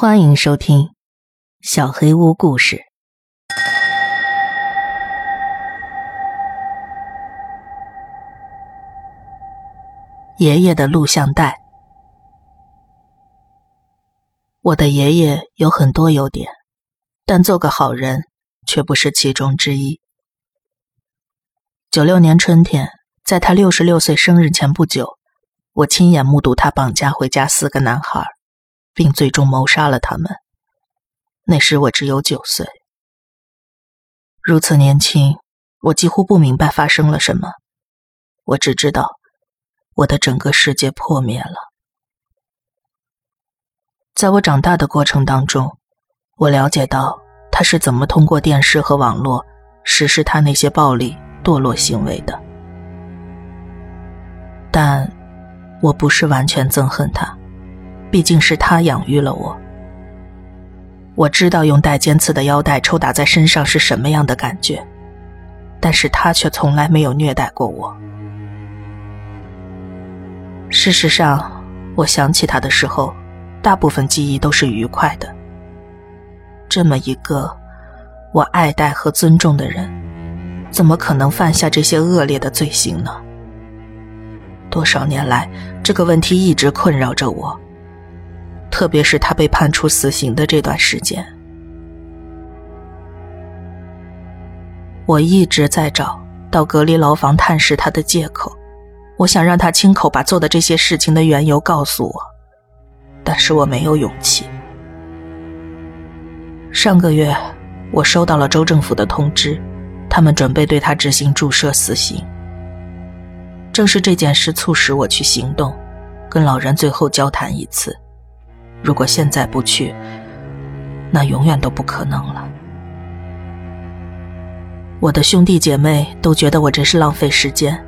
欢迎收听《小黑屋故事》。爷爷的录像带。我的爷爷有很多优点，但做个好人却不是其中之一。九六年春天，在他六十六岁生日前不久，我亲眼目睹他绑架回家四个男孩。并最终谋杀了他们。那时我只有九岁，如此年轻，我几乎不明白发生了什么。我只知道，我的整个世界破灭了。在我长大的过程当中，我了解到他是怎么通过电视和网络实施他那些暴力堕落行为的，但我不是完全憎恨他。毕竟是他养育了我，我知道用带尖刺的腰带抽打在身上是什么样的感觉，但是他却从来没有虐待过我。事实上，我想起他的时候，大部分记忆都是愉快的。这么一个我爱戴和尊重的人，怎么可能犯下这些恶劣的罪行呢？多少年来，这个问题一直困扰着我。特别是他被判处死刑的这段时间，我一直在找到隔离牢房探视他的借口。我想让他亲口把做的这些事情的缘由告诉我，但是我没有勇气。上个月，我收到了州政府的通知，他们准备对他执行注射死刑。正是这件事促使我去行动，跟老人最后交谈一次。如果现在不去，那永远都不可能了。我的兄弟姐妹都觉得我这是浪费时间，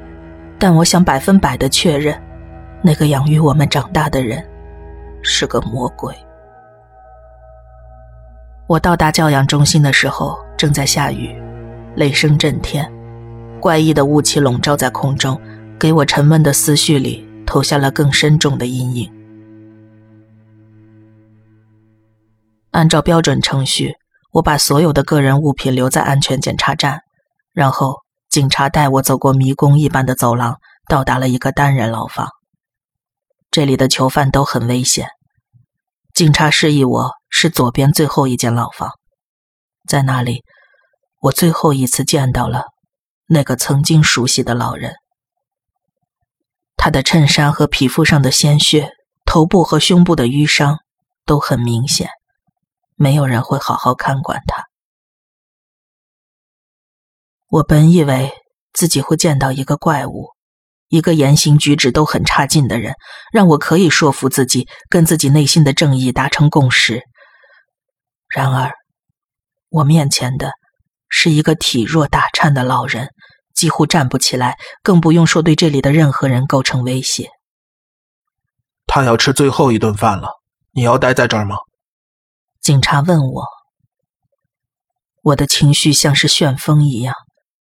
但我想百分百的确认，那个养育我们长大的人是个魔鬼。我到达教养中心的时候，正在下雨，雷声震天，怪异的雾气笼罩在空中，给我沉闷的思绪里投下了更深重的阴影。按照标准程序，我把所有的个人物品留在安全检查站，然后警察带我走过迷宫一般的走廊，到达了一个单人牢房。这里的囚犯都很危险。警察示意我是左边最后一间牢房，在那里，我最后一次见到了那个曾经熟悉的老人。他的衬衫和皮肤上的鲜血，头部和胸部的淤伤都很明显。没有人会好好看管他。我本以为自己会见到一个怪物，一个言行举止都很差劲的人，让我可以说服自己，跟自己内心的正义达成共识。然而，我面前的是一个体弱打颤的老人，几乎站不起来，更不用说对这里的任何人构成威胁。他要吃最后一顿饭了，你要待在这儿吗？警察问我，我的情绪像是旋风一样，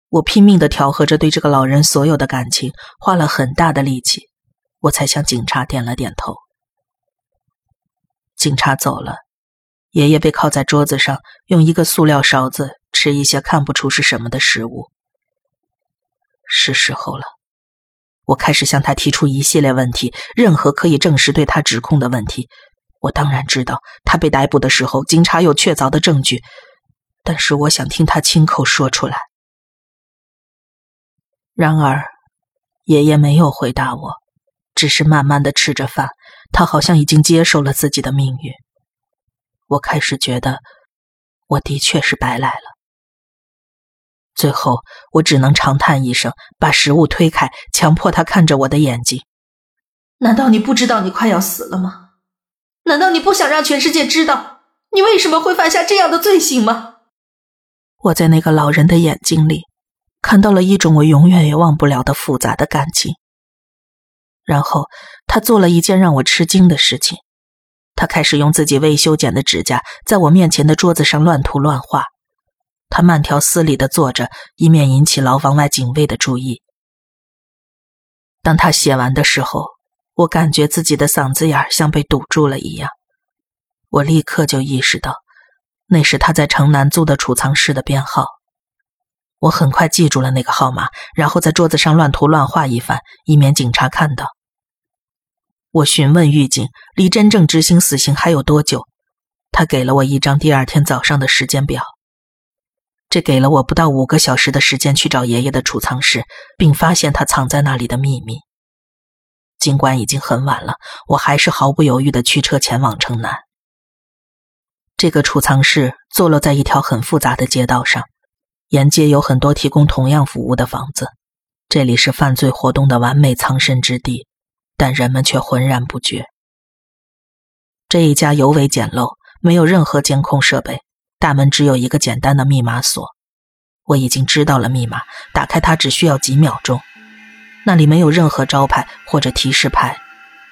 我拼命的调和着对这个老人所有的感情，花了很大的力气，我才向警察点了点头。警察走了，爷爷被靠在桌子上，用一个塑料勺子吃一些看不出是什么的食物。是时候了，我开始向他提出一系列问题，任何可以证实对他指控的问题。我当然知道，他被逮捕的时候，警察有确凿的证据，但是我想听他亲口说出来。然而，爷爷没有回答我，只是慢慢的吃着饭。他好像已经接受了自己的命运。我开始觉得，我的确是白来了。最后，我只能长叹一声，把食物推开，强迫他看着我的眼睛。难道你不知道你快要死了吗？难道你不想让全世界知道你为什么会犯下这样的罪行吗？我在那个老人的眼睛里看到了一种我永远也忘不了的复杂的感情。然后他做了一件让我吃惊的事情，他开始用自己未修剪的指甲在我面前的桌子上乱涂乱画。他慢条斯理的坐着，以免引起牢房外警卫的注意。当他写完的时候。我感觉自己的嗓子眼像被堵住了一样，我立刻就意识到，那是他在城南租的储藏室的编号。我很快记住了那个号码，然后在桌子上乱涂乱画一番，以免警察看到。我询问狱警，离真正执行死刑还有多久？他给了我一张第二天早上的时间表。这给了我不到五个小时的时间去找爷爷的储藏室，并发现他藏在那里的秘密。尽管已经很晚了，我还是毫不犹豫地驱车前往城南。这个储藏室坐落在一条很复杂的街道上，沿街有很多提供同样服务的房子。这里是犯罪活动的完美藏身之地，但人们却浑然不觉。这一家尤为简陋，没有任何监控设备，大门只有一个简单的密码锁。我已经知道了密码，打开它只需要几秒钟。那里没有任何招牌或者提示牌，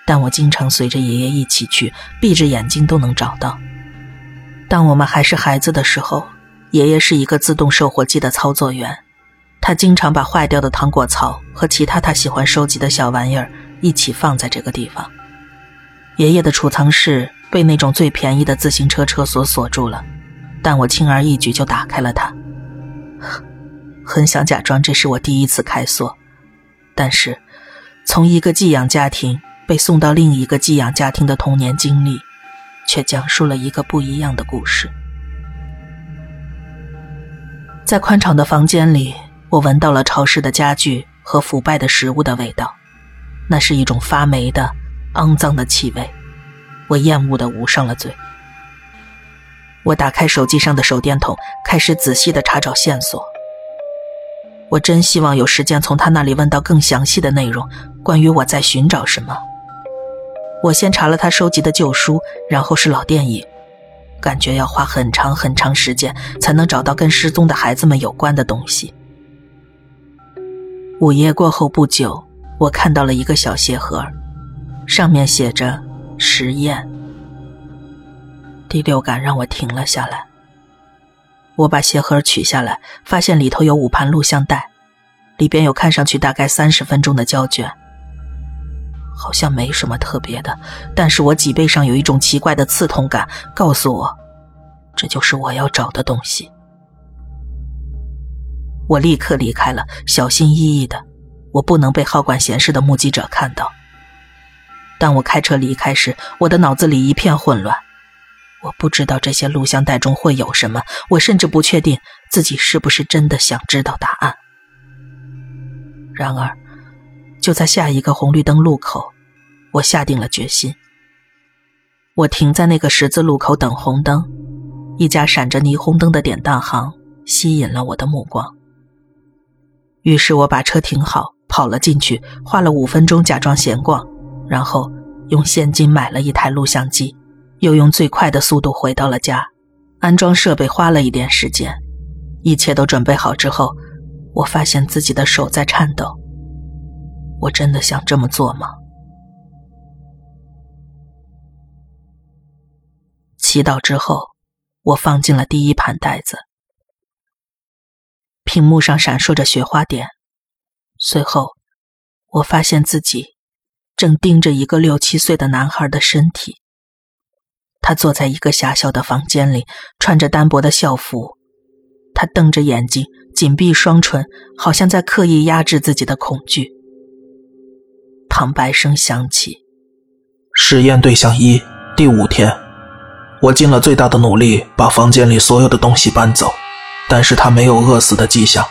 但我经常随着爷爷一起去，闭着眼睛都能找到。当我们还是孩子的时候，爷爷是一个自动售货机的操作员，他经常把坏掉的糖果槽和其他他喜欢收集的小玩意儿一起放在这个地方。爷爷的储藏室被那种最便宜的自行车车锁锁住了，但我轻而易举就打开了它。很想假装这是我第一次开锁。但是，从一个寄养家庭被送到另一个寄养家庭的童年经历，却讲述了一个不一样的故事。在宽敞的房间里，我闻到了潮湿的家具和腐败的食物的味道，那是一种发霉的、肮脏的气味，我厌恶的捂上了嘴。我打开手机上的手电筒，开始仔细的查找线索。我真希望有时间从他那里问到更详细的内容，关于我在寻找什么。我先查了他收集的旧书，然后是老电影，感觉要花很长很长时间才能找到跟失踪的孩子们有关的东西。午夜过后不久，我看到了一个小鞋盒，上面写着“实验”。第六感让我停了下来。我把鞋盒取下来，发现里头有五盘录像带，里边有看上去大概三十分钟的胶卷，好像没什么特别的。但是我脊背上有一种奇怪的刺痛感，告诉我，这就是我要找的东西。我立刻离开了，小心翼翼的，我不能被好管闲事的目击者看到。当我开车离开时，我的脑子里一片混乱。我不知道这些录像带中会有什么，我甚至不确定自己是不是真的想知道答案。然而，就在下一个红绿灯路口，我下定了决心。我停在那个十字路口等红灯，一家闪着霓虹灯的典当行吸引了我的目光。于是我把车停好，跑了进去，花了五分钟假装闲逛，然后用现金买了一台录像机。又用最快的速度回到了家，安装设备花了一点时间。一切都准备好之后，我发现自己的手在颤抖。我真的想这么做吗？祈祷之后，我放进了第一盘袋子。屏幕上闪烁着雪花点，随后，我发现自己正盯着一个六七岁的男孩的身体。他坐在一个狭小的房间里，穿着单薄的校服。他瞪着眼睛，紧闭双唇，好像在刻意压制自己的恐惧。旁白声响起：“实验对象一，第五天，我尽了最大的努力把房间里所有的东西搬走，但是他没有饿死的迹象，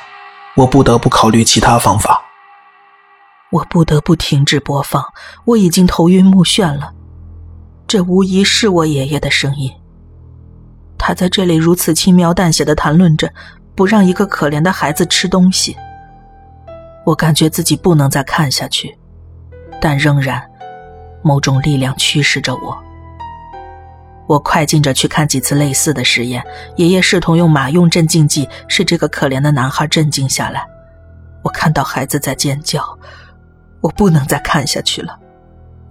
我不得不考虑其他方法。”我不得不停止播放，我已经头晕目眩了。这无疑是我爷爷的声音。他在这里如此轻描淡写的谈论着，不让一个可怜的孩子吃东西。我感觉自己不能再看下去，但仍然，某种力量驱使着我。我快进着去看几次类似的实验。爷爷试图用马用镇静剂使这个可怜的男孩镇静下来。我看到孩子在尖叫，我不能再看下去了。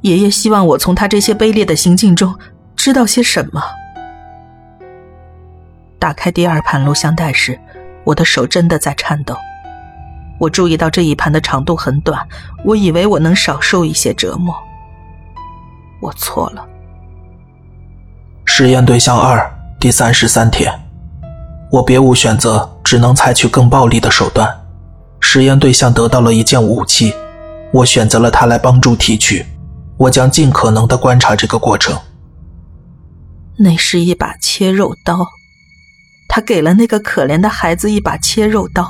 爷爷希望我从他这些卑劣的行径中知道些什么。打开第二盘录像带时，我的手真的在颤抖。我注意到这一盘的长度很短，我以为我能少受一些折磨。我错了。实验对象二第三十三天，我别无选择，只能采取更暴力的手段。实验对象得到了一件武器，我选择了它来帮助提取。我将尽可能的观察这个过程。那是一把切肉刀，他给了那个可怜的孩子一把切肉刀。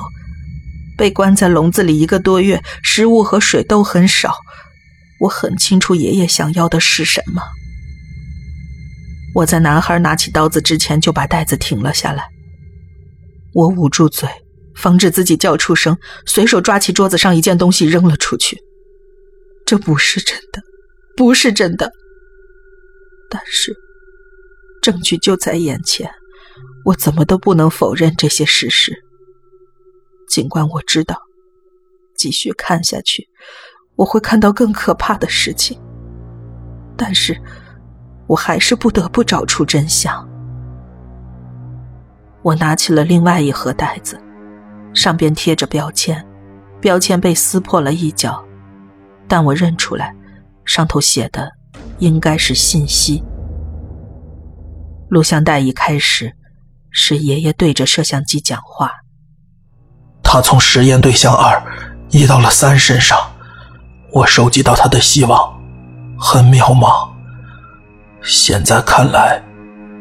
被关在笼子里一个多月，食物和水都很少。我很清楚爷爷想要的是什么。我在男孩拿起刀子之前就把袋子停了下来。我捂住嘴，防止自己叫出声，随手抓起桌子上一件东西扔了出去。这不是真的，不是真的。但是，证据就在眼前，我怎么都不能否认这些事实。尽管我知道，继续看下去，我会看到更可怕的事情。但是，我还是不得不找出真相。我拿起了另外一盒袋子，上边贴着标签，标签被撕破了一角，但我认出来，上头写的应该是信息。录像带一开始是爷爷对着摄像机讲话。他从实验对象二移到了三身上，我收集到他的希望很渺茫。现在看来，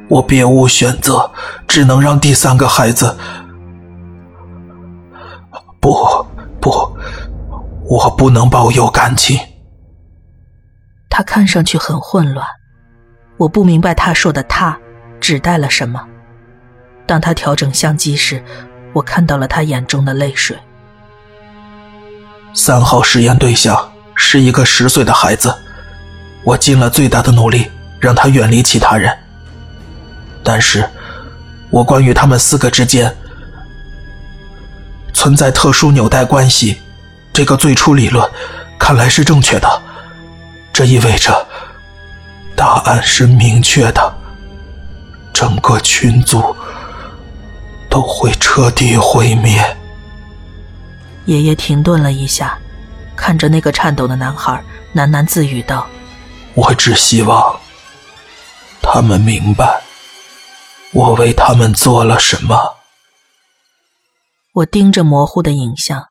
我别无选择，只能让第三个孩子。不，不，我不能保有感情。他看上去很混乱，我不明白他说的“他”指代了什么。当他调整相机时。我看到了他眼中的泪水。三号实验对象是一个十岁的孩子，我尽了最大的努力让他远离其他人。但是，我关于他们四个之间存在特殊纽带关系这个最初理论，看来是正确的。这意味着答案是明确的，整个群族。都会彻底毁灭。爷爷停顿了一下，看着那个颤抖的男孩，喃喃自语道：“我只希望他们明白，我为他们做了什么。”我盯着模糊的影像，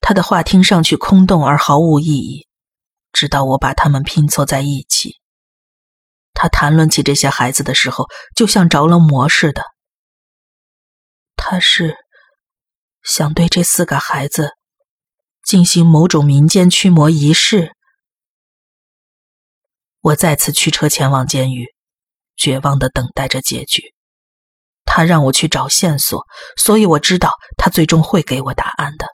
他的话听上去空洞而毫无意义，直到我把他们拼凑在一起。他谈论起这些孩子的时候，就像着了魔似的。他是想对这四个孩子进行某种民间驱魔仪式。我再次驱车前往监狱，绝望的等待着结局。他让我去找线索，所以我知道他最终会给我答案的。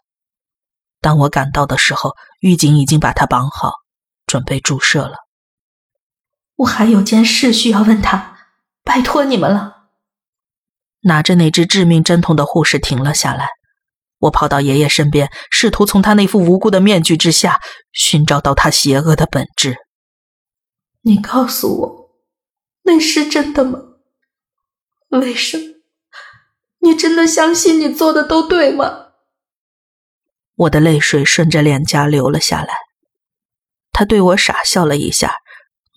当我赶到的时候，狱警已经把他绑好，准备注射了。我还有件事需要问他，拜托你们了。拿着那只致命针筒的护士停了下来，我跑到爷爷身边，试图从他那副无辜的面具之下寻找到他邪恶的本质。你告诉我，那是真的吗？为什么？你真的相信你做的都对吗？我的泪水顺着脸颊流了下来。他对我傻笑了一下，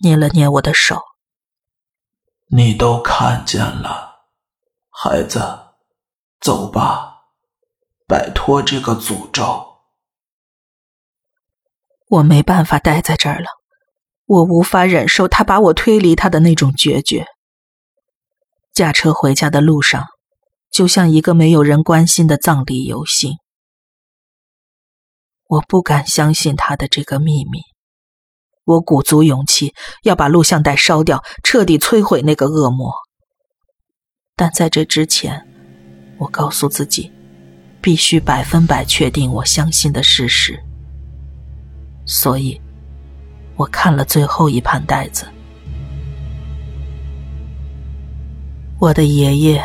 捏了捏我的手。你都看见了。孩子，走吧，摆脱这个诅咒。我没办法待在这儿了，我无法忍受他把我推离他的那种决绝。驾车回家的路上，就像一个没有人关心的葬礼游行。我不敢相信他的这个秘密，我鼓足勇气要把录像带烧掉，彻底摧毁那个恶魔。但在这之前，我告诉自己，必须百分百确定我相信的事实。所以，我看了最后一盘袋子。我的爷爷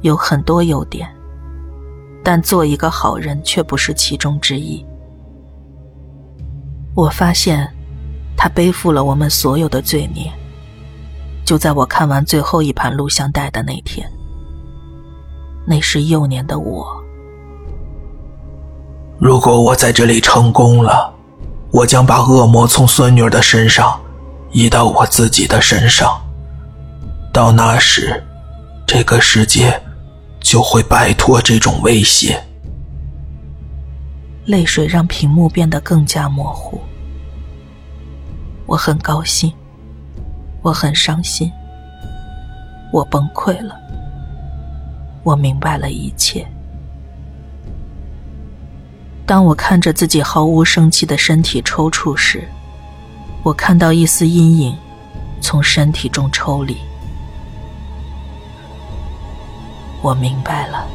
有很多优点，但做一个好人却不是其中之一。我发现，他背负了我们所有的罪孽。就在我看完最后一盘录像带的那天，那是幼年的我。如果我在这里成功了，我将把恶魔从孙女的身上移到我自己的身上。到那时，这个世界就会摆脱这种威胁。泪水让屏幕变得更加模糊。我很高兴，我很伤心，我崩溃了，我明白了一切。当我看着自己毫无生气的身体抽搐时，我看到一丝阴影从身体中抽离。我明白了。